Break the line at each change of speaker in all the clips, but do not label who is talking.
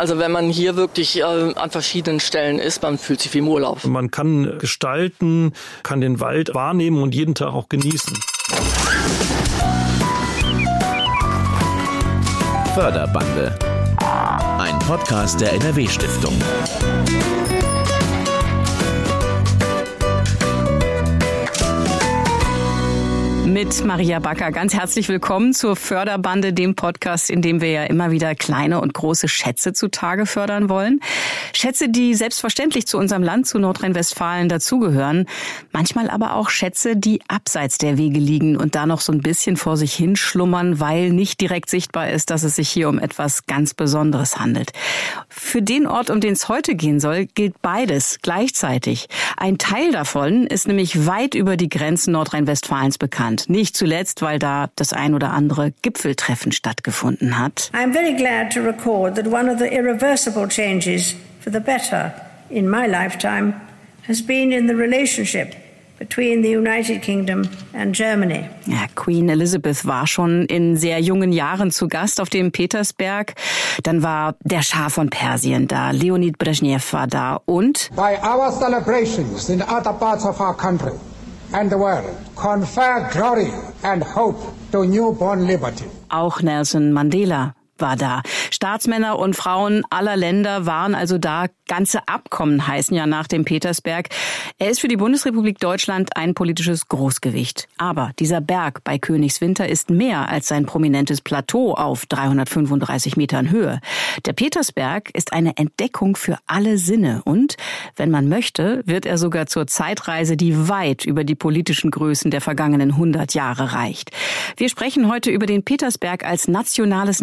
Also wenn man hier wirklich äh, an verschiedenen Stellen ist, man fühlt sich wie im Urlaub.
Man kann gestalten, kann den Wald wahrnehmen und jeden Tag auch genießen.
Förderbande. Ein Podcast der NRW Stiftung.
Mit Maria Backer. Ganz herzlich willkommen zur Förderbande, dem Podcast, in dem wir ja immer wieder kleine und große Schätze zutage fördern wollen. Schätze, die selbstverständlich zu unserem Land, zu Nordrhein-Westfalen dazugehören. Manchmal aber auch Schätze, die abseits der Wege liegen und da noch so ein bisschen vor sich hinschlummern, weil nicht direkt sichtbar ist, dass es sich hier um etwas ganz Besonderes handelt. Für den Ort, um den es heute gehen soll, gilt beides gleichzeitig. Ein Teil davon ist nämlich weit über die Grenzen Nordrhein-Westfalens bekannt. Nicht zuletzt, weil da das ein oder andere Gipfeltreffen stattgefunden hat.
I'm very glad to record that one of the irreversible changes for the better in my lifetime has been in the relationship between the United Kingdom and Germany.
Ja, Queen Elizabeth war schon in sehr jungen Jahren zu Gast auf dem Petersberg. Dann war der Schah von Persien da, Leonid Brezhnev war da und
By our celebrations in other parts of our country and the world confer glory and hope to newborn liberty.
Auch Nelson Mandela war da. Staatsmänner und Frauen aller Länder waren also da. Ganze Abkommen heißen ja nach dem Petersberg. Er ist für die Bundesrepublik Deutschland ein politisches Großgewicht. Aber dieser Berg bei Königswinter ist mehr als sein prominentes Plateau auf 335 Metern Höhe. Der Petersberg ist eine Entdeckung für alle Sinne und, wenn man möchte, wird er sogar zur Zeitreise, die weit über die politischen Größen der vergangenen 100 Jahre reicht. Wir sprechen heute über den Petersberg als nationales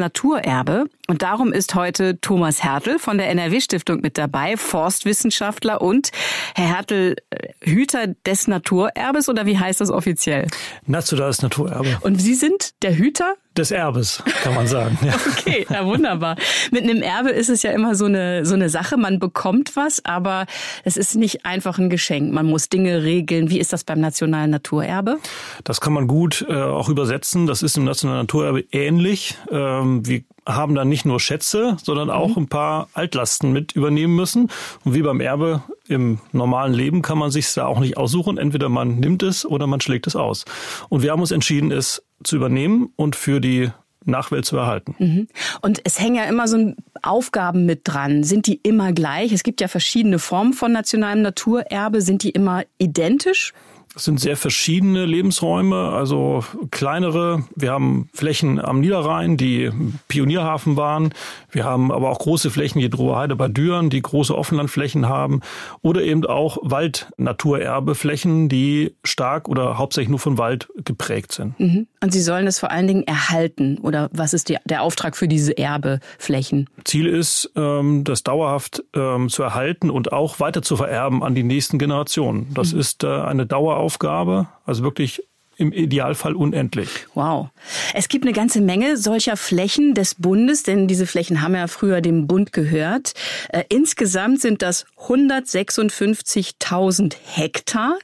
Naturerbe und darum ist heute Thomas Hertel von der NRW-Stiftung mit dabei, Forstwissenschaftler und Herr Hertel, äh, Hüter des Naturerbes oder wie heißt das offiziell?
Nationales Naturerbe.
Und Sie sind der Hüter?
Des Erbes, kann man sagen. Ja.
Okay, ja, wunderbar. Mit einem Erbe ist es ja immer so eine, so eine Sache. Man bekommt was, aber es ist nicht einfach ein Geschenk. Man muss Dinge regeln. Wie ist das beim nationalen Naturerbe?
Das kann man gut äh, auch übersetzen. Das ist im nationalen Naturerbe ähnlich. Ähm, wir haben dann nicht nur Schätze, sondern auch mhm. ein paar Altlasten mit übernehmen müssen. Und wie beim Erbe im normalen Leben kann man sich da auch nicht aussuchen. Entweder man nimmt es oder man schlägt es aus. Und wir haben uns entschieden, es zu übernehmen und für die Nachwelt zu erhalten.
Mhm. Und es hängen ja immer so Aufgaben mit dran. Sind die immer gleich? Es gibt ja verschiedene Formen von nationalem Naturerbe. Sind die immer identisch?
Es sind sehr verschiedene Lebensräume, also kleinere. Wir haben Flächen am Niederrhein, die Pionierhafen waren. Wir haben aber auch große Flächen wie Droheide bei Düren, die große Offenlandflächen haben. Oder eben auch Waldnaturerbeflächen, die stark oder hauptsächlich nur von Wald geprägt sind.
Mhm. Und Sie sollen es vor allen Dingen erhalten. Oder was ist die, der Auftrag für diese Erbeflächen?
Ziel ist, ähm, das dauerhaft ähm, zu erhalten und auch weiter zu vererben an die nächsten Generationen. Das mhm. ist äh, eine Daueraufgabe Aufgabe, also wirklich im Idealfall unendlich.
Wow. Es gibt eine ganze Menge solcher Flächen des Bundes, denn diese Flächen haben ja früher dem Bund gehört. Äh, insgesamt sind das 156.000 Hektar.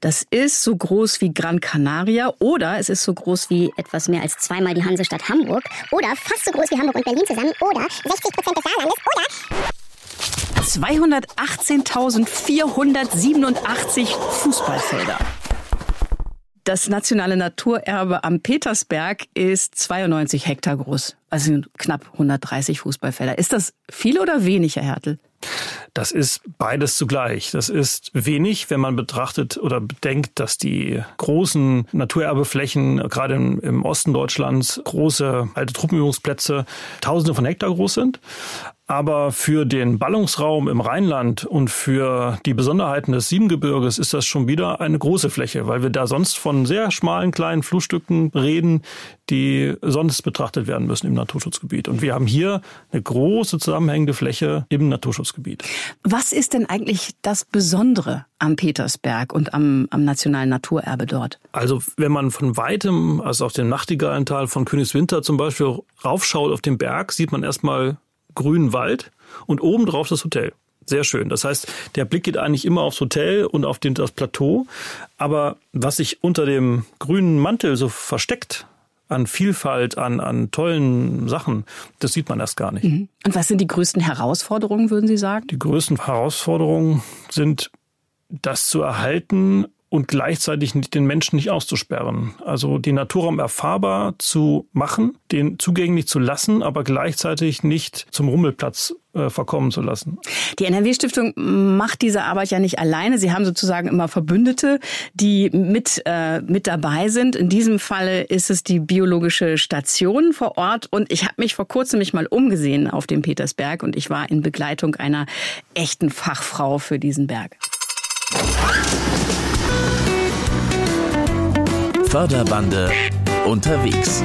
Das ist so groß wie Gran Canaria oder es ist so groß wie
etwas mehr als zweimal die Hansestadt Hamburg oder fast so groß wie Hamburg und Berlin zusammen oder 60 Prozent des Saarlandes
oder 218.487 Fußballfelder. Das nationale Naturerbe am Petersberg ist 92 Hektar groß, also knapp 130 Fußballfelder. Ist das viel oder wenig, Herr Hertel?
Das ist beides zugleich. Das ist wenig, wenn man betrachtet oder bedenkt, dass die großen Naturerbeflächen, gerade im, im Osten Deutschlands, große alte Truppenübungsplätze, Tausende von Hektar groß sind. Aber für den Ballungsraum im Rheinland und für die Besonderheiten des Siebengebirges ist das schon wieder eine große Fläche, weil wir da sonst von sehr schmalen kleinen Flussstücken reden, die sonst betrachtet werden müssen im Naturschutzgebiet. Und wir haben hier eine große zusammenhängende Fläche im Naturschutzgebiet.
Was ist denn eigentlich das Besondere am Petersberg und am, am nationalen Naturerbe dort?
Also wenn man von weitem, also auf dem Nachtigallental von Königswinter zum Beispiel raufschaut auf den Berg, sieht man erstmal grünen Wald und oben drauf das Hotel. Sehr schön. Das heißt, der Blick geht eigentlich immer aufs Hotel und auf den, das Plateau. Aber was sich unter dem grünen Mantel so versteckt, an Vielfalt, an, an tollen Sachen, das sieht man erst gar nicht.
Mhm. Und was sind die größten Herausforderungen, würden Sie sagen?
Die größten Herausforderungen sind, das zu erhalten und gleichzeitig den Menschen nicht auszusperren. Also den Naturraum erfahrbar zu machen, den zugänglich zu lassen, aber gleichzeitig nicht zum Rummelplatz äh, verkommen zu lassen.
Die NRW-Stiftung macht diese Arbeit ja nicht alleine. Sie haben sozusagen immer Verbündete, die mit, äh, mit dabei sind. In diesem Falle ist es die biologische Station vor Ort. Und ich habe mich vor kurzem mich mal umgesehen auf dem Petersberg und ich war in Begleitung einer echten Fachfrau für diesen Berg.
Förderbande unterwegs.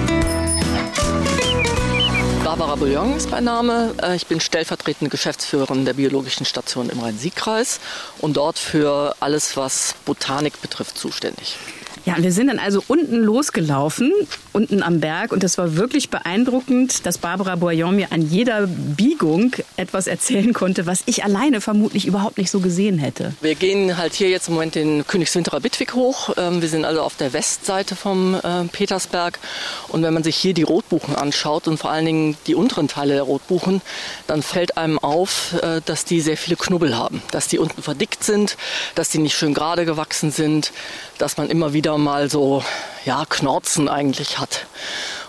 Barbara Bouillon ist mein Name. Äh, ich bin stellvertretende Geschäftsführerin der Biologischen Station im Rhein-Sieg-Kreis und dort für alles, was Botanik betrifft, zuständig.
Ja, wir sind dann also unten losgelaufen, unten am Berg. Und das war wirklich beeindruckend, dass Barbara Boyon mir an jeder Biegung etwas erzählen konnte, was ich alleine vermutlich überhaupt nicht so gesehen hätte.
Wir gehen halt hier jetzt im Moment den Königswinterer Bitwig hoch. Ähm, wir sind also auf der Westseite vom äh, Petersberg. Und wenn man sich hier die Rotbuchen anschaut und vor allen Dingen die unteren Teile der Rotbuchen, dann fällt einem auf, äh, dass die sehr viele Knubbel haben. Dass die unten verdickt sind, dass die nicht schön gerade gewachsen sind, dass man immer wieder mal so ja, Knorzen eigentlich hat.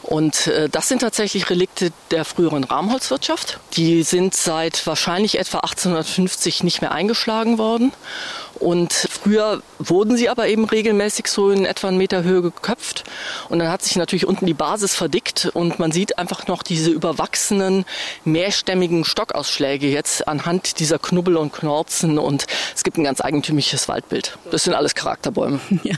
Und äh, das sind tatsächlich Relikte der früheren Rahmholzwirtschaft. Die sind seit wahrscheinlich etwa 1850 nicht mehr eingeschlagen worden. Und früher wurden sie aber eben regelmäßig so in etwa einen Meter Höhe geköpft. Und dann hat sich natürlich unten die Basis verdickt und man sieht einfach noch diese überwachsenen, mehrstämmigen Stockausschläge jetzt anhand dieser Knubbel und Knorzen. Und es gibt ein ganz eigentümliches Waldbild. Das sind alles Charakterbäume.
Ja,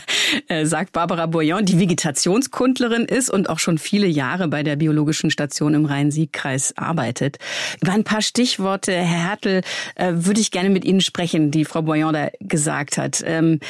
äh, sagt Barbara Bourillon, die Vegetationskundlerin ist und auch schon viele Jahre bei der Biologischen Station im Rhein-Sieg-Kreis arbeitet. Über ein paar Stichworte, Herr Hertel, äh, würde ich gerne mit Ihnen sprechen, die Frau Bourillon da gesagt hat. Ähm,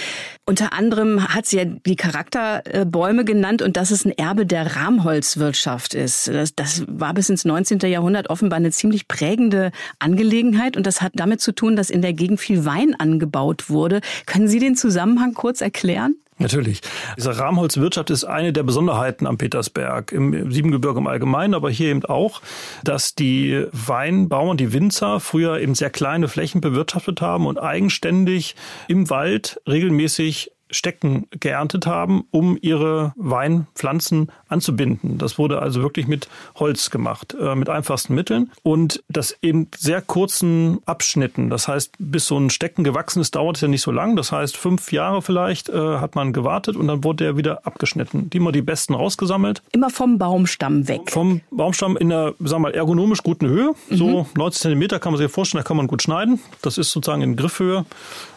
unter anderem hat sie ja die Charakterbäume genannt und dass es ein Erbe der Rahmholzwirtschaft ist. Das, das war bis ins 19. Jahrhundert offenbar eine ziemlich prägende Angelegenheit und das hat damit zu tun, dass in der Gegend viel Wein angebaut wurde. Können Sie den Zusammenhang kurz erklären?
Natürlich. Diese Rahmholzwirtschaft ist eine der Besonderheiten am Petersberg, im Siebengebirge im Allgemeinen, aber hier eben auch, dass die Weinbauern, die Winzer früher eben sehr kleine Flächen bewirtschaftet haben und eigenständig im Wald regelmäßig Stecken geerntet haben, um ihre Weinpflanzen anzubinden. Das wurde also wirklich mit Holz gemacht, äh, mit einfachsten Mitteln und das in sehr kurzen Abschnitten. Das heißt, bis so ein Stecken gewachsen ist, dauert es ja nicht so lang. Das heißt, fünf Jahre vielleicht äh, hat man gewartet und dann wurde der wieder abgeschnitten. Die immer die besten rausgesammelt.
Immer vom Baumstamm weg.
Vom Baumstamm in einer, sagen wir mal, ergonomisch guten Höhe. Mhm. So 90 Zentimeter kann man sich vorstellen, da kann man gut schneiden. Das ist sozusagen in Griffhöhe.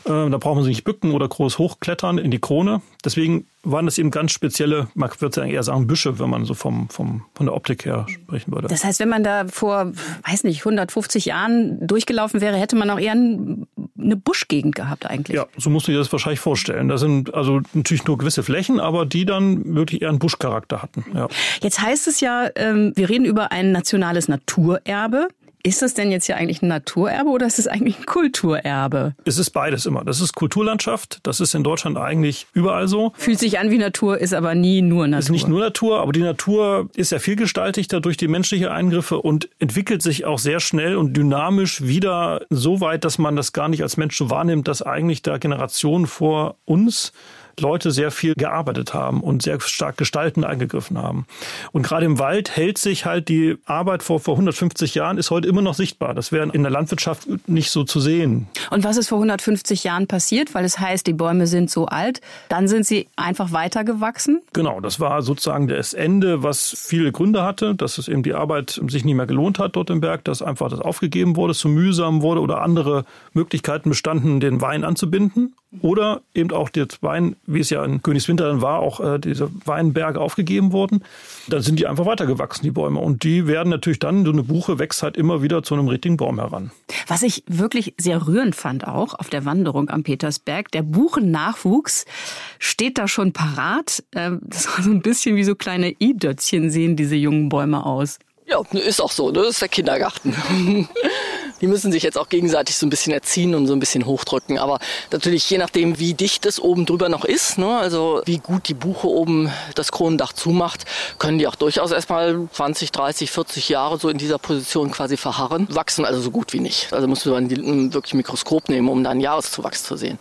Äh, da braucht man sich nicht bücken oder groß hochklettern in die Krone. Deswegen waren das eben ganz spezielle, man würde eher sagen Büsche, wenn man so vom, vom, von der Optik her sprechen würde.
Das heißt, wenn man da vor, weiß nicht, 150 Jahren durchgelaufen wäre, hätte man auch eher eine Buschgegend gehabt eigentlich.
Ja, so muss man sich das wahrscheinlich vorstellen. Da sind also natürlich nur gewisse Flächen, aber die dann wirklich eher einen Buschcharakter hatten. Ja.
Jetzt heißt es ja, ähm, wir reden über ein nationales Naturerbe. Ist das denn jetzt hier eigentlich ein Naturerbe oder ist es eigentlich ein Kulturerbe?
Es ist beides immer. Das ist Kulturlandschaft. Das ist in Deutschland eigentlich überall so.
Fühlt sich an wie Natur, ist aber nie nur Natur.
Ist nicht nur Natur, aber die Natur ist ja vielgestaltigter durch die menschlichen Eingriffe und entwickelt sich auch sehr schnell und dynamisch wieder so weit, dass man das gar nicht als Mensch so wahrnimmt, dass eigentlich da Generationen vor uns Leute sehr viel gearbeitet haben und sehr stark gestalten eingegriffen haben. Und gerade im Wald hält sich halt die Arbeit vor, vor 150 Jahren ist heute immer noch sichtbar. Das wäre in der Landwirtschaft nicht so zu sehen.
Und was ist vor 150 Jahren passiert? Weil es heißt, die Bäume sind so alt. Dann sind sie einfach weitergewachsen?
Genau, das war sozusagen das Ende, was viele Gründe hatte, dass es eben die Arbeit sich nicht mehr gelohnt hat dort im Berg, dass einfach das aufgegeben wurde, zu mühsam wurde oder andere Möglichkeiten bestanden, den Wein anzubinden. Oder eben auch der Wein, wie es ja in Königswinter dann war, auch äh, diese Weinberge aufgegeben wurden. Dann sind die einfach weitergewachsen, die Bäume. Und die werden natürlich dann, so eine Buche wächst halt immer wieder zu einem richtigen Baum heran.
Was ich wirklich sehr rührend fand auch auf der Wanderung am Petersberg, der Buchennachwuchs steht da schon parat. Ähm, das war so ein bisschen wie so kleine I-Dötzchen sehen diese jungen Bäume aus.
Ja, ist auch so, ne? Das ist der Kindergarten. Die müssen sich jetzt auch gegenseitig so ein bisschen erziehen und so ein bisschen hochdrücken. Aber natürlich je nachdem, wie dicht es oben drüber noch ist, ne, also wie gut die Buche oben das Kronendach zumacht, können die auch durchaus erstmal 20, 30, 40 Jahre so in dieser Position quasi verharren. Wachsen also so gut wie nicht. Also muss man wirklich ein Mikroskop nehmen, um da einen Jahreszuwachs zu sehen.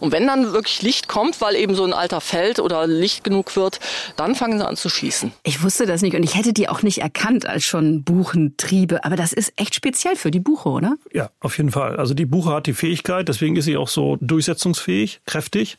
Und wenn dann wirklich Licht kommt, weil eben so ein Alter fällt oder Licht genug wird, dann fangen sie an zu schießen.
Ich wusste das nicht und ich hätte die auch nicht erkannt als schon Buchentriebe. Aber das ist echt speziell für die Buche, oder?
Ja, auf jeden Fall. Also die Buche hat die Fähigkeit, deswegen ist sie auch so durchsetzungsfähig, kräftig,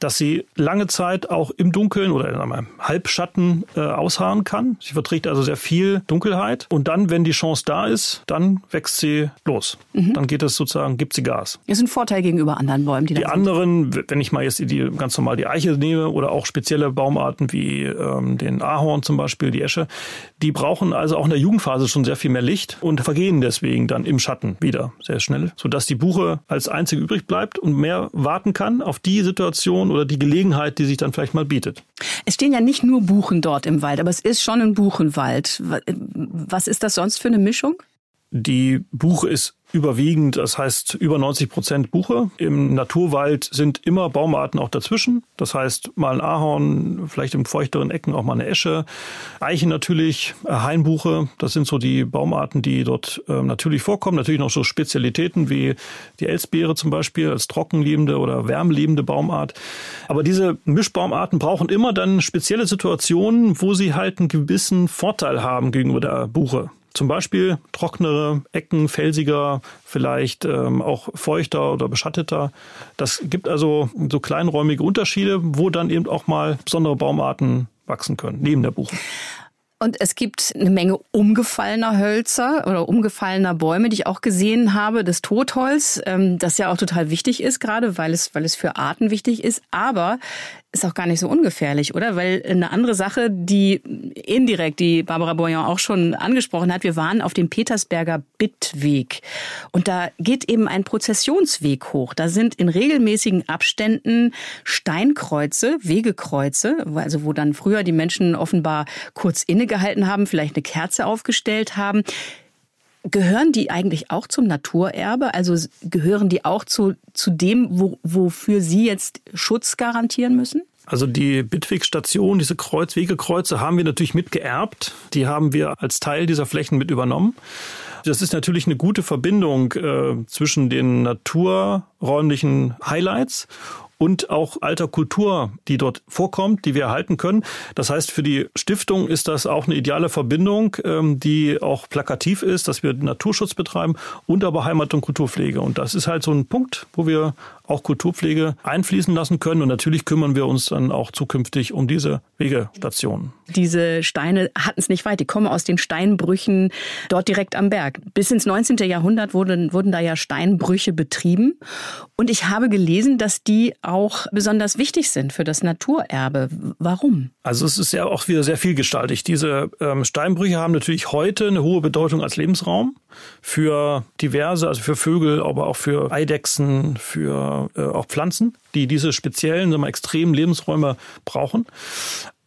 dass sie lange Zeit auch im Dunkeln oder in einem Halbschatten äh, ausharren kann. Sie verträgt also sehr viel Dunkelheit. Und dann, wenn die Chance da ist, dann wächst sie los. Mhm. Dann geht es sozusagen, gibt sie Gas.
Ist ein Vorteil gegenüber anderen Bäumen, die,
die anderen, wenn ich mal jetzt die ganz normal die Eiche nehme oder auch spezielle Baumarten wie ähm, den Ahorn zum Beispiel, die Esche, die brauchen also auch in der Jugendphase schon sehr viel mehr Licht und vergehen deswegen dann im Schatten wieder sehr schnell, sodass die Buche als einzige übrig bleibt und mehr warten kann auf die Situation oder die Gelegenheit, die sich dann vielleicht mal bietet.
Es stehen ja nicht nur Buchen dort im Wald, aber es ist schon ein Buchenwald. Was ist das sonst für eine Mischung?
Die Buche ist überwiegend, das heißt über 90 Prozent Buche. Im Naturwald sind immer Baumarten auch dazwischen. Das heißt mal ein Ahorn, vielleicht in feuchteren Ecken auch mal eine Esche. Eiche natürlich, äh, Hainbuche, das sind so die Baumarten, die dort äh, natürlich vorkommen. Natürlich noch so Spezialitäten wie die Elsbeere zum Beispiel als trockenlebende oder wärmeliebende Baumart. Aber diese Mischbaumarten brauchen immer dann spezielle Situationen, wo sie halt einen gewissen Vorteil haben gegenüber der Buche. Zum Beispiel trockenere Ecken, felsiger, vielleicht ähm, auch feuchter oder beschatteter. Das gibt also so kleinräumige Unterschiede, wo dann eben auch mal besondere Baumarten wachsen können, neben der Buche.
Und es gibt eine Menge umgefallener Hölzer oder umgefallener Bäume, die ich auch gesehen habe. Das Totholz, ähm, das ja auch total wichtig ist, gerade weil es, weil es für Arten wichtig ist. Aber ist auch gar nicht so ungefährlich, oder? Weil eine andere Sache, die indirekt die Barbara Boyan auch schon angesprochen hat, wir waren auf dem Petersberger Bittweg und da geht eben ein Prozessionsweg hoch. Da sind in regelmäßigen Abständen Steinkreuze, Wegekreuze, also wo dann früher die Menschen offenbar kurz innegehalten haben, vielleicht eine Kerze aufgestellt haben. Gehören die eigentlich auch zum Naturerbe? Also gehören die auch zu, zu dem, wo, wofür Sie jetzt Schutz garantieren müssen?
Also die Bitweg-Station, diese Kreuz, Wegekreuze haben wir natürlich mitgeerbt. Die haben wir als Teil dieser Flächen mit übernommen. Das ist natürlich eine gute Verbindung äh, zwischen den naturräumlichen Highlights und auch alter Kultur, die dort vorkommt, die wir erhalten können. Das heißt, für die Stiftung ist das auch eine ideale Verbindung, ähm, die auch plakativ ist, dass wir Naturschutz betreiben und aber Heimat- und Kulturpflege. Und das ist halt so ein Punkt, wo wir auch Kulturpflege einfließen lassen können. Und natürlich kümmern wir uns dann auch zukünftig um diese Wegestationen.
Diese Steine hatten es nicht weit. Die kommen aus den Steinbrüchen dort direkt am Berg. Bis ins 19. Jahrhundert wurden, wurden da ja Steinbrüche betrieben. Und ich habe gelesen, dass die auch besonders wichtig sind für das Naturerbe. Warum?
Also es ist ja auch wieder sehr vielgestaltig. Diese ähm, Steinbrüche haben natürlich heute eine hohe Bedeutung als Lebensraum für diverse, also für Vögel, aber auch für Eidechsen, für äh, auch Pflanzen, die diese speziellen, sagen wir, extremen Lebensräume brauchen.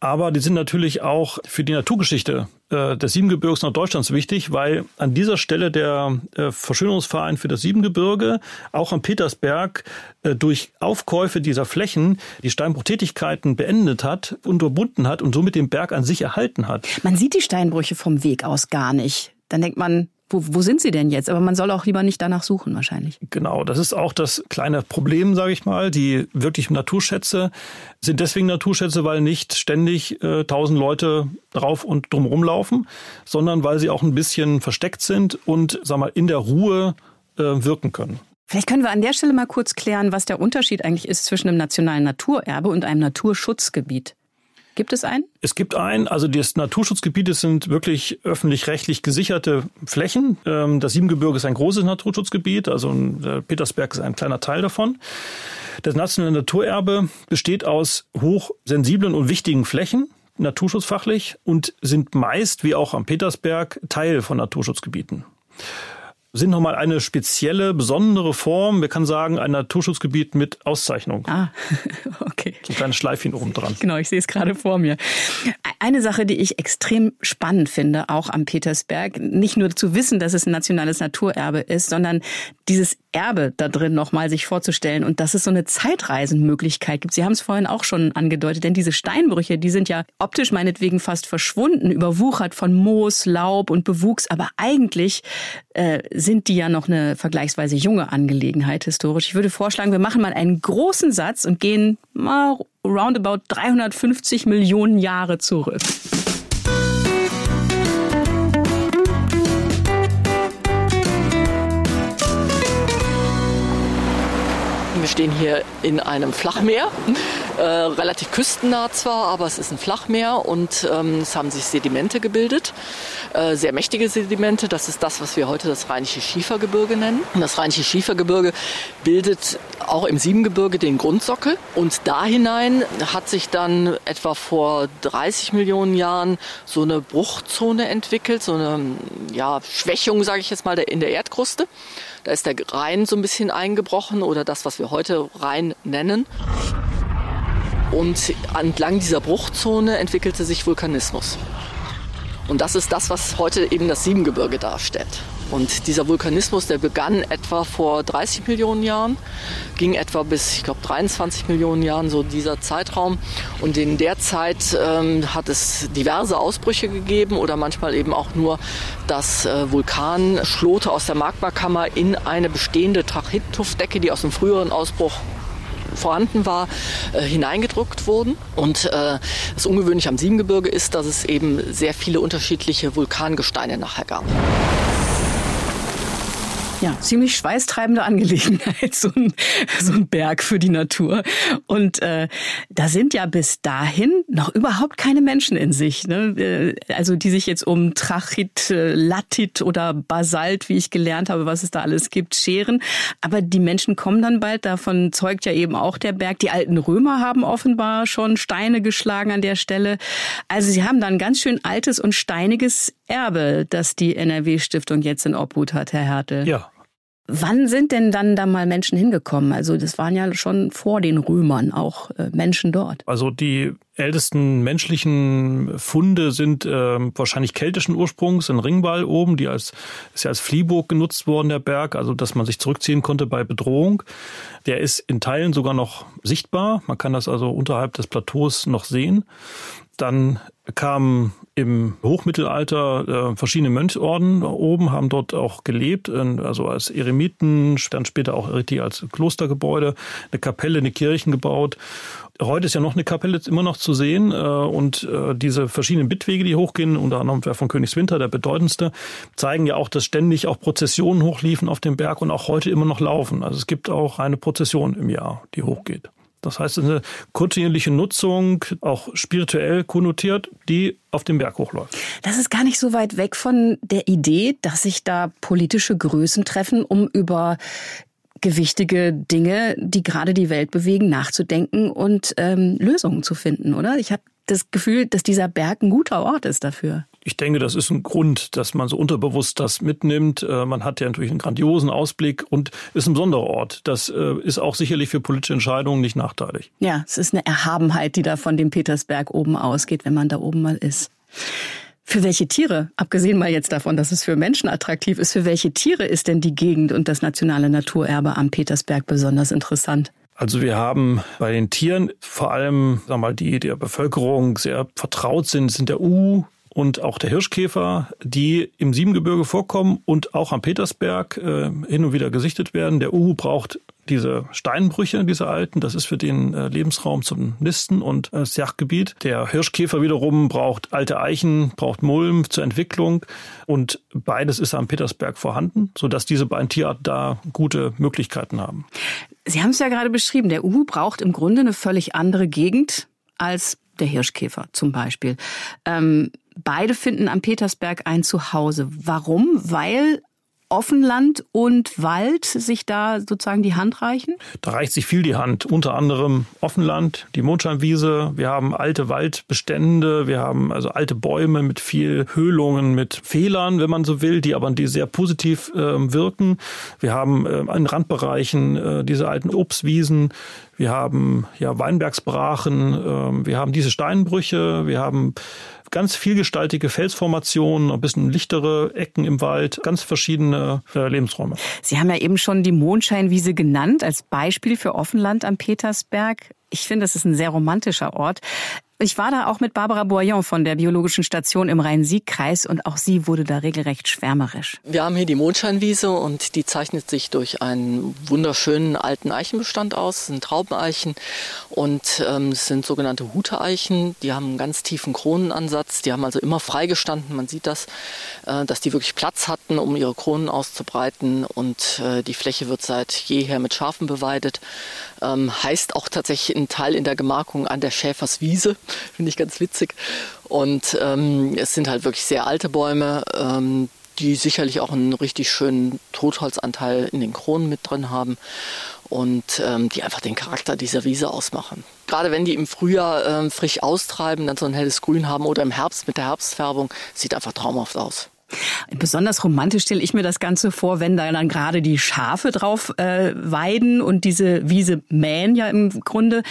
Aber die sind natürlich auch für die Naturgeschichte äh, des Siebengebirges Norddeutschlands wichtig, weil an dieser Stelle der äh, Verschönerungsverein für das Siebengebirge auch am Petersberg äh, durch Aufkäufe dieser Flächen die Steinbruchtätigkeiten beendet hat, unterbunden hat und somit den Berg an sich erhalten hat.
Man sieht die Steinbrüche vom Weg aus gar nicht. Dann denkt man, wo, wo sind sie denn jetzt? Aber man soll auch lieber nicht danach suchen wahrscheinlich.
Genau, das ist auch das kleine Problem, sage ich mal. Die wirklich Naturschätze sind deswegen Naturschätze, weil nicht ständig äh, tausend Leute drauf und drumherum laufen, sondern weil sie auch ein bisschen versteckt sind und sag mal in der Ruhe äh, wirken können.
Vielleicht können wir an der Stelle mal kurz klären, was der Unterschied eigentlich ist zwischen einem nationalen Naturerbe und einem Naturschutzgebiet. Gibt es einen?
Es gibt einen. Also das Naturschutzgebiet sind wirklich öffentlich-rechtlich gesicherte Flächen. Ähm, das Siebengebirge ist ein großes Naturschutzgebiet. Also der Petersberg ist ein kleiner Teil davon. Das nationale Naturerbe besteht aus hochsensiblen und wichtigen Flächen naturschutzfachlich und sind meist, wie auch am Petersberg, Teil von Naturschutzgebieten sind nochmal eine spezielle, besondere Form. Wir kann sagen, ein Naturschutzgebiet mit Auszeichnung.
Ah, okay.
So ein kleines Schleifchen oben dran.
Genau, ich sehe es gerade vor mir. Eine Sache, die ich extrem spannend finde, auch am Petersberg, nicht nur zu wissen, dass es ein nationales Naturerbe ist, sondern dieses Erbe da drin nochmal sich vorzustellen und dass es so eine Zeitreisenmöglichkeit gibt. Sie haben es vorhin auch schon angedeutet, denn diese Steinbrüche, die sind ja optisch meinetwegen fast verschwunden, überwuchert von Moos, Laub und Bewuchs, aber eigentlich äh, sind die ja noch eine vergleichsweise junge Angelegenheit historisch. Ich würde vorschlagen, wir machen mal einen großen Satz und gehen mal roundabout 350 Millionen Jahre zurück.
Stehen hier in einem Flachmeer, äh, relativ küstennah zwar, aber es ist ein Flachmeer und ähm, es haben sich Sedimente gebildet, äh, sehr mächtige Sedimente. Das ist das, was wir heute das Rheinische Schiefergebirge nennen. Und das Rheinische Schiefergebirge bildet auch im Siebengebirge den Grundsockel und da hinein hat sich dann etwa vor 30 Millionen Jahren so eine Bruchzone entwickelt, so eine ja, Schwächung, sage ich jetzt mal, in der Erdkruste. Da ist der Rhein so ein bisschen eingebrochen oder das, was wir heute Rhein nennen. Und entlang dieser Bruchzone entwickelte sich Vulkanismus. Und das ist das, was heute eben das Siebengebirge darstellt. Und dieser Vulkanismus, der begann etwa vor 30 Millionen Jahren, ging etwa bis, ich glaube, 23 Millionen Jahren, so dieser Zeitraum. Und in der Zeit ähm, hat es diverse Ausbrüche gegeben oder manchmal eben auch nur, dass äh, Vulkanschlote aus der Magmakammer in eine bestehende Trachituffdecke, die aus einem früheren Ausbruch vorhanden war, äh, hineingedruckt wurden. Und äh, das Ungewöhnliche am Siebengebirge ist, dass es eben sehr viele unterschiedliche Vulkangesteine nachher gab.
Ja, ziemlich schweißtreibende Angelegenheit, so ein, so ein Berg für die Natur. Und äh, da sind ja bis dahin noch überhaupt keine Menschen in sich. Ne? Äh, also die sich jetzt um Trachit, äh, Latit oder Basalt, wie ich gelernt habe, was es da alles gibt, scheren. Aber die Menschen kommen dann bald, davon zeugt ja eben auch der Berg. Die alten Römer haben offenbar schon Steine geschlagen an der Stelle. Also sie haben dann ganz schön altes und steiniges Erbe, das die NRW-Stiftung jetzt in Obhut hat, Herr Hertel.
Ja,
Wann sind denn dann da mal Menschen hingekommen? Also das waren ja schon vor den Römern auch äh, Menschen dort.
Also die ältesten menschlichen Funde sind äh, wahrscheinlich keltischen Ursprungs in Ringwall oben, die als ist ja als Fliehburg genutzt worden der Berg, also dass man sich zurückziehen konnte bei Bedrohung. Der ist in Teilen sogar noch sichtbar. Man kann das also unterhalb des Plateaus noch sehen. Dann kamen im Hochmittelalter äh, verschiedene Mönchorden oben, haben dort auch gelebt, äh, also als Eremiten, dann später auch richtig als Klostergebäude, eine Kapelle, eine Kirchen gebaut. Heute ist ja noch eine Kapelle immer noch zu sehen äh, und äh, diese verschiedenen Bittwege, die hochgehen, unter anderem der von Königswinter, der bedeutendste, zeigen ja auch, dass ständig auch Prozessionen hochliefen auf dem Berg und auch heute immer noch laufen. Also es gibt auch eine Prozession im Jahr, die hochgeht. Das heißt, eine kontinuierliche Nutzung, auch spirituell konnotiert, die auf dem Berg hochläuft.
Das ist gar nicht so weit weg von der Idee, dass sich da politische Größen treffen, um über gewichtige Dinge, die gerade die Welt bewegen, nachzudenken und ähm, Lösungen zu finden, oder? Ich habe das Gefühl, dass dieser Berg ein guter Ort ist dafür.
Ich denke, das ist ein Grund, dass man so unterbewusst das mitnimmt. Äh, man hat ja natürlich einen grandiosen Ausblick und ist ein besonderer Ort. Das äh, ist auch sicherlich für politische Entscheidungen nicht nachteilig.
Ja, es ist eine Erhabenheit, die da von dem Petersberg oben ausgeht, wenn man da oben mal ist. Für welche Tiere, abgesehen mal jetzt davon, dass es für Menschen attraktiv ist, für welche Tiere ist denn die Gegend und das nationale Naturerbe am Petersberg besonders interessant?
Also wir haben bei den Tieren vor allem, sagen wir mal, die der Bevölkerung sehr vertraut sind, sind der U, und auch der Hirschkäfer, die im Siebengebirge vorkommen und auch am Petersberg äh, hin und wieder gesichtet werden. Der Uhu braucht diese Steinbrüche, diese alten, das ist für den äh, Lebensraum zum Nisten und äh, das Jagdgebiet. Der Hirschkäfer wiederum braucht alte Eichen, braucht Mulm zur Entwicklung und beides ist am Petersberg vorhanden, sodass diese beiden Tierarten da gute Möglichkeiten haben.
Sie haben es ja gerade beschrieben, der Uhu braucht im Grunde eine völlig andere Gegend als der Hirschkäfer zum Beispiel. Ähm, beide finden am Petersberg ein Zuhause. Warum? Weil Offenland und Wald sich da sozusagen die Hand reichen?
Da reicht sich viel die Hand. Unter anderem Offenland, die Mondscheinwiese. Wir haben alte Waldbestände. Wir haben also alte Bäume mit viel Höhlungen, mit Fehlern, wenn man so will, die aber die sehr positiv äh, wirken. Wir haben äh, in Randbereichen äh, diese alten Obstwiesen. Wir haben ja Weinbergsbrachen, äh, wir haben diese Steinbrüche, wir haben ganz vielgestaltige Felsformationen, ein bisschen lichtere Ecken im Wald, ganz verschiedene äh, Lebensräume.
Sie haben ja eben schon die Mondscheinwiese genannt als Beispiel für Offenland am Petersberg. Ich finde, es ist ein sehr romantischer Ort. Ich war da auch mit Barbara Boyon von der Biologischen Station im Rhein-Sieg-Kreis und auch sie wurde da regelrecht schwärmerisch.
Wir haben hier die Mondscheinwiese und die zeichnet sich durch einen wunderschönen alten Eichenbestand aus. Es sind Traubeneichen und ähm, es sind sogenannte Huteeichen. Die haben einen ganz tiefen Kronenansatz. Die haben also immer freigestanden. Man sieht das, äh, dass die wirklich Platz hatten, um ihre Kronen auszubreiten und äh, die Fläche wird seit jeher mit Schafen beweidet. Ähm, heißt auch tatsächlich ein Teil in der Gemarkung an der Schäferswiese. Finde ich ganz witzig. Und ähm, es sind halt wirklich sehr alte Bäume, ähm, die sicherlich auch einen richtig schönen Totholzanteil in den Kronen mit drin haben und ähm, die einfach den Charakter dieser Wiese ausmachen. Gerade wenn die im Frühjahr ähm, frisch austreiben, dann so ein helles Grün haben oder im Herbst mit der Herbstfärbung, sieht einfach traumhaft aus.
Besonders romantisch stelle ich mir das Ganze vor, wenn da dann gerade die Schafe drauf äh, weiden und diese Wiese mähen ja im Grunde.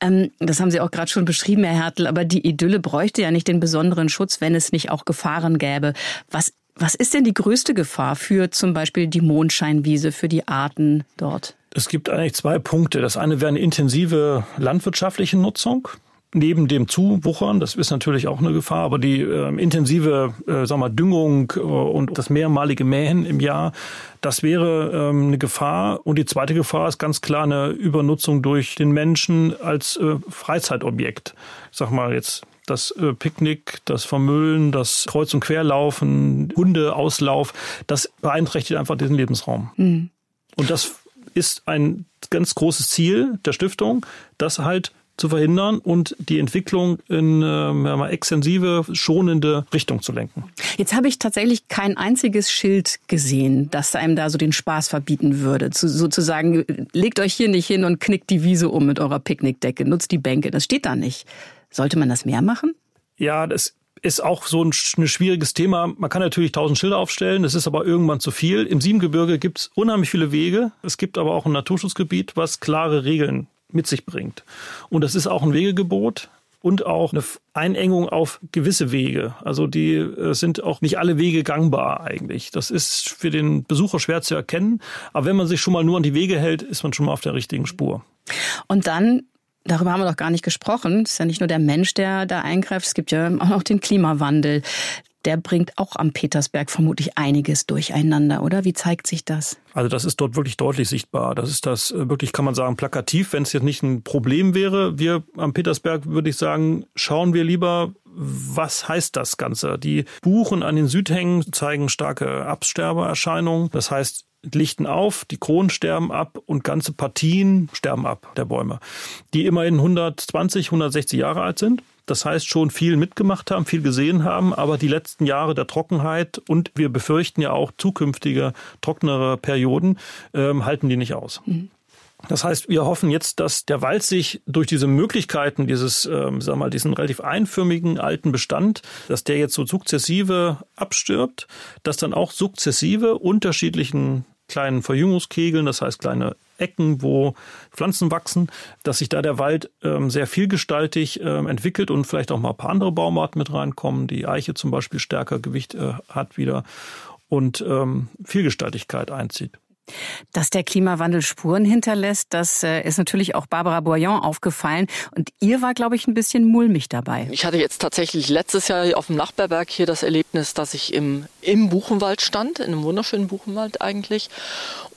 Ähm, das haben Sie auch gerade schon beschrieben, Herr Hertel, aber die Idylle bräuchte ja nicht den besonderen Schutz, wenn es nicht auch Gefahren gäbe. Was, was ist denn die größte Gefahr für zum Beispiel die Mondscheinwiese, für die Arten dort?
Es gibt eigentlich zwei Punkte. Das eine wäre eine intensive landwirtschaftliche Nutzung neben dem Zuwuchern, das ist natürlich auch eine Gefahr, aber die äh, intensive äh, sag mal, Düngung äh, und das mehrmalige Mähen im Jahr, das wäre ähm, eine Gefahr. Und die zweite Gefahr ist ganz klar eine Übernutzung durch den Menschen als äh, Freizeitobjekt. Ich sag mal jetzt das äh, Picknick, das Vermüllen, das Kreuz- und Querlaufen, Hundeauslauf, das beeinträchtigt einfach diesen Lebensraum. Mhm. Und das ist ein ganz großes Ziel der Stiftung, dass halt zu verhindern und die Entwicklung in äh, extensive, schonende Richtung zu lenken.
Jetzt habe ich tatsächlich kein einziges Schild gesehen, das einem da so den Spaß verbieten würde. Zu, sozusagen, legt euch hier nicht hin und knickt die Wiese um mit eurer Picknickdecke, nutzt die Bänke. Das steht da nicht. Sollte man das mehr machen?
Ja, das ist auch so ein, ein, schwieriges Thema. Man kann natürlich tausend Schilder aufstellen, das ist aber irgendwann zu viel. Im Siebengebirge gibt es unheimlich viele Wege. Es gibt aber auch ein Naturschutzgebiet, was klare Regeln mit sich bringt. Und das ist auch ein Wegegebot und auch eine Einengung auf gewisse Wege. Also die äh, sind auch nicht alle Wege gangbar eigentlich. Das ist für den Besucher schwer zu erkennen. Aber wenn man sich schon mal nur an die Wege hält, ist man schon mal auf der richtigen Spur.
Und dann Darüber haben wir doch gar nicht gesprochen. Es ist ja nicht nur der Mensch, der da eingreift. Es gibt ja auch noch den Klimawandel der bringt auch am Petersberg vermutlich einiges durcheinander, oder? Wie zeigt sich das?
Also das ist dort wirklich deutlich sichtbar. Das ist das äh, wirklich, kann man sagen, plakativ, wenn es jetzt nicht ein Problem wäre. Wir am Petersberg würde ich sagen, schauen wir lieber, was heißt das Ganze? Die Buchen an den Südhängen zeigen starke Absterbeerscheinungen. Das heißt, lichten auf, die Kronen sterben ab und ganze Partien sterben ab der Bäume, die immerhin 120, 160 Jahre alt sind. Das heißt schon viel mitgemacht haben, viel gesehen haben, aber die letzten Jahre der Trockenheit und wir befürchten ja auch zukünftige trockenere Perioden ähm, halten die nicht aus. Mhm. Das heißt, wir hoffen jetzt, dass der Wald sich durch diese Möglichkeiten dieses, ähm, wir mal, diesen relativ einförmigen alten Bestand, dass der jetzt so sukzessive abstirbt, dass dann auch sukzessive unterschiedlichen kleinen Verjüngungskegeln, das heißt kleine Ecken, wo Pflanzen wachsen, dass sich da der Wald ähm, sehr vielgestaltig ähm, entwickelt und vielleicht auch mal ein paar andere Baumarten mit reinkommen. Die Eiche zum Beispiel stärker Gewicht äh, hat wieder und ähm, Vielgestaltigkeit einzieht.
Dass der Klimawandel Spuren hinterlässt, das äh, ist natürlich auch Barbara Boyon aufgefallen. Und ihr war, glaube ich, ein bisschen mulmig dabei.
Ich hatte jetzt tatsächlich letztes Jahr auf dem Nachbarberg hier das Erlebnis, dass ich im, im Buchenwald stand, in einem wunderschönen Buchenwald eigentlich,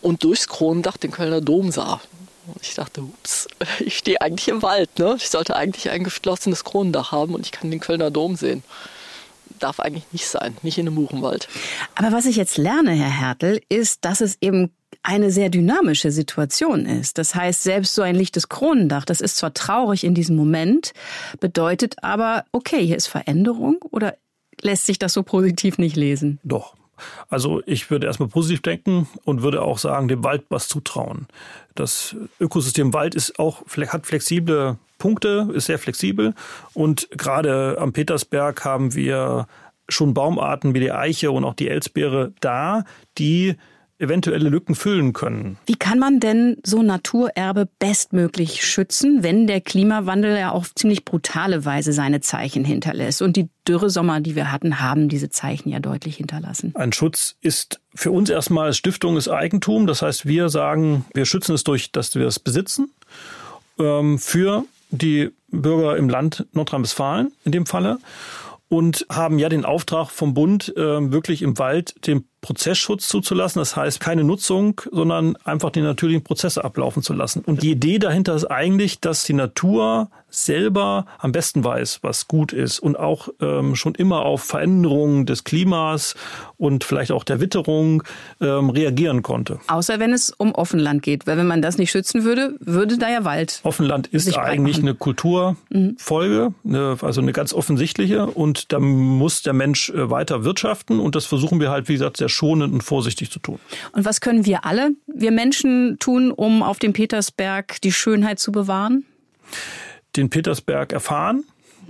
und durchs Kronendach den Kölner Dom sah. Und ich dachte, ups, ich stehe eigentlich im Wald. Ne? Ich sollte eigentlich ein geschlossenes Kronendach haben und ich kann den Kölner Dom sehen darf eigentlich nicht sein, nicht in einem Buchenwald.
Aber was ich jetzt lerne, Herr Hertel, ist, dass es eben eine sehr dynamische Situation ist. Das heißt, selbst so ein lichtes Kronendach, das ist zwar traurig in diesem Moment, bedeutet aber, okay, hier ist Veränderung oder lässt sich das so positiv nicht lesen?
Doch. Also ich würde erstmal positiv denken und würde auch sagen, dem Wald was zutrauen. Das Ökosystem Wald ist auch, hat flexible Punkte, ist sehr flexibel und gerade am Petersberg haben wir schon Baumarten wie die Eiche und auch die Elsbeere da, die eventuelle Lücken füllen können.
Wie kann man denn so Naturerbe bestmöglich schützen, wenn der Klimawandel ja auf ziemlich brutale Weise seine Zeichen hinterlässt? Und die Dürresommer, die wir hatten, haben diese Zeichen ja deutlich hinterlassen.
Ein Schutz ist für uns erstmal Stiftung ist Eigentum. Das heißt, wir sagen, wir schützen es durch, dass wir es besitzen. Ähm, für die Bürger im Land Nordrhein-Westfalen in dem Falle und haben ja den Auftrag vom Bund, äh, wirklich im Wald den Prozessschutz zuzulassen. Das heißt, keine Nutzung, sondern einfach die natürlichen Prozesse ablaufen zu lassen. Und die Idee dahinter ist eigentlich, dass die Natur selber am besten weiß, was gut ist und auch ähm, schon immer auf Veränderungen des Klimas und vielleicht auch der Witterung ähm, reagieren konnte.
Außer wenn es um Offenland geht, weil wenn man das nicht schützen würde, würde da ja Wald.
Offenland ist eigentlich eine Kulturfolge, mhm. also eine ganz offensichtliche und da muss der Mensch äh, weiter wirtschaften und das versuchen wir halt, wie gesagt, sehr schonend und vorsichtig zu tun.
Und was können wir alle, wir Menschen, tun, um auf dem Petersberg die Schönheit zu bewahren?
Den Petersberg erfahren,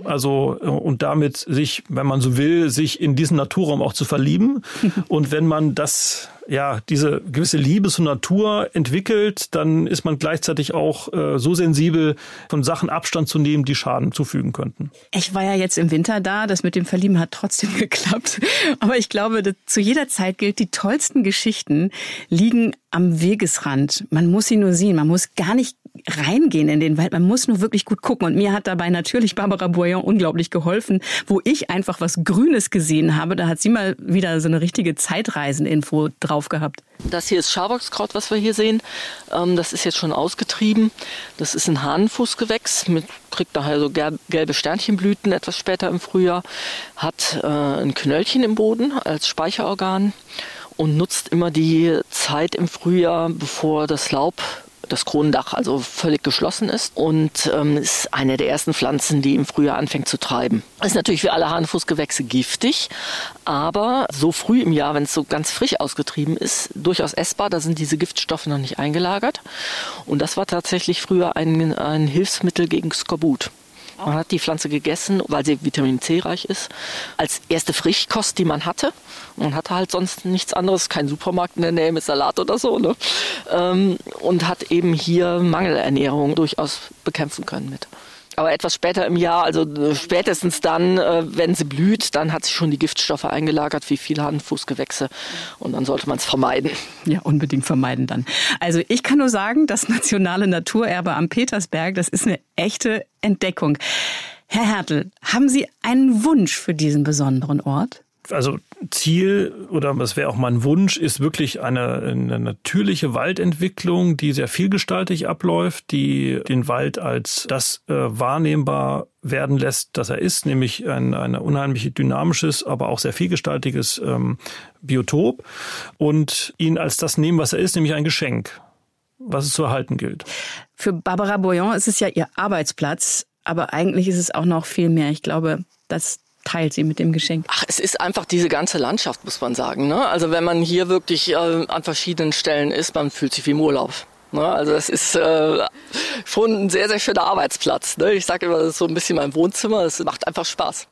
also und damit sich, wenn man so will, sich in diesen Naturraum auch zu verlieben. und wenn man das ja, diese gewisse Liebe zur Natur entwickelt, dann ist man gleichzeitig auch äh, so sensibel, von Sachen Abstand zu nehmen, die Schaden zufügen könnten.
Ich war ja jetzt im Winter da, das mit dem Verlieben hat trotzdem geklappt. Aber ich glaube, zu jeder Zeit gilt, die tollsten Geschichten liegen am Wegesrand. Man muss sie nur sehen, man muss gar nicht reingehen in den Wald. Man muss nur wirklich gut gucken. Und mir hat dabei natürlich Barbara Boyan unglaublich geholfen, wo ich einfach was Grünes gesehen habe. Da hat sie mal wieder so eine richtige Zeitreiseninfo drauf gehabt.
Das hier ist Schaboxkraut, was wir hier sehen. Ähm, das ist jetzt schon ausgetrieben. Das ist ein Hahnenfußgewächs, mit, kriegt daher so gelbe Sternchenblüten etwas später im Frühjahr, hat äh, ein Knöllchen im Boden als Speicherorgan und nutzt immer die Zeit im Frühjahr, bevor das Laub das Kronendach also völlig geschlossen ist und ähm, ist eine der ersten Pflanzen, die im Frühjahr anfängt zu treiben. Ist natürlich wie alle Hahnenfußgewächse giftig, aber so früh im Jahr, wenn es so ganz frisch ausgetrieben ist, durchaus essbar. Da sind diese Giftstoffe noch nicht eingelagert. Und das war tatsächlich früher ein, ein Hilfsmittel gegen Skorbut. Man hat die Pflanze gegessen, weil sie Vitamin C reich ist, als erste Frischkost, die man hatte. Man hatte halt sonst nichts anderes, kein Supermarkt in der Nähe mit Salat oder so. Ne? Ähm, und hat eben hier Mangelernährung durchaus bekämpfen können mit. Aber etwas später im Jahr, also äh, spätestens dann, äh, wenn sie blüht, dann hat sie schon die Giftstoffe eingelagert, wie viele Handfußgewächse. Und dann sollte man es vermeiden.
Ja, unbedingt vermeiden dann. Also ich kann nur sagen, das nationale Naturerbe am Petersberg, das ist eine echte Entdeckung. Herr Hertel, haben Sie einen Wunsch für diesen besonderen Ort?
Also Ziel oder das wäre auch mein Wunsch, ist wirklich eine, eine, natürliche Waldentwicklung, die sehr vielgestaltig abläuft, die den Wald als das äh, wahrnehmbar werden lässt, dass er ist, nämlich ein, ein unheimlich dynamisches, aber auch sehr vielgestaltiges ähm, Biotop und ihn als das nehmen, was er ist, nämlich ein Geschenk, was es zu erhalten gilt.
Für Barbara Boyan ist es ja ihr Arbeitsplatz, aber eigentlich ist es auch noch viel mehr. Ich glaube, dass teilt sie mit dem Geschenk?
Ach, es ist einfach diese ganze Landschaft, muss man sagen. Ne? Also wenn man hier wirklich äh, an verschiedenen Stellen ist, man fühlt sich wie im Urlaub. Ne? Also es ist äh, schon ein sehr, sehr schöner Arbeitsplatz. Ne? Ich sage immer, das ist so ein bisschen mein Wohnzimmer. Es macht einfach Spaß.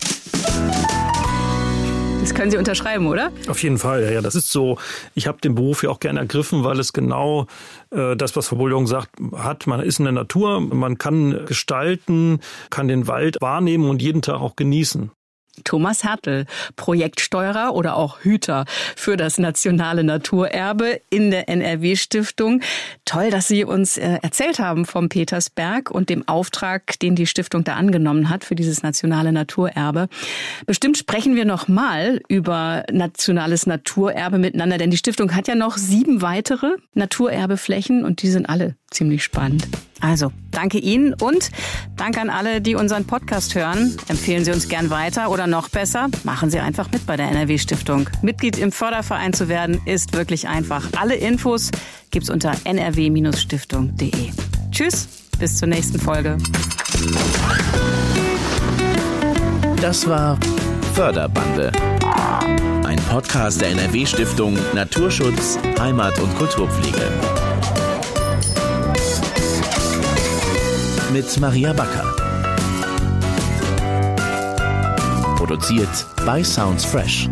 Das können Sie unterschreiben, oder?
Auf jeden Fall, ja, ja. Das ist so. Ich habe den Beruf ja auch gerne ergriffen, weil es genau äh, das, was Frau Bullion sagt, hat. Man ist in der Natur, man kann gestalten, kann den Wald wahrnehmen und jeden Tag auch genießen.
Thomas Hertel, Projektsteuerer oder auch Hüter für das nationale Naturerbe in der NRW-Stiftung. Toll, dass Sie uns äh, erzählt haben vom Petersberg und dem Auftrag, den die Stiftung da angenommen hat für dieses nationale Naturerbe. Bestimmt sprechen wir noch mal über nationales Naturerbe miteinander, denn die Stiftung hat ja noch sieben weitere Naturerbeflächen und die sind alle ziemlich spannend. Also, danke Ihnen und danke an alle, die unseren Podcast hören. Empfehlen Sie uns gern weiter oder noch besser, machen Sie einfach mit bei der NRW Stiftung. Mitglied im Förderverein zu werden ist wirklich einfach. Alle Infos gibt's unter nrw-stiftung.de. Tschüss, bis zur nächsten Folge.
Das war Förderbande. Ein Podcast der NRW Stiftung Naturschutz, Heimat und Kulturpflege. Mit Maria Backer. Produziert bei Sounds Fresh.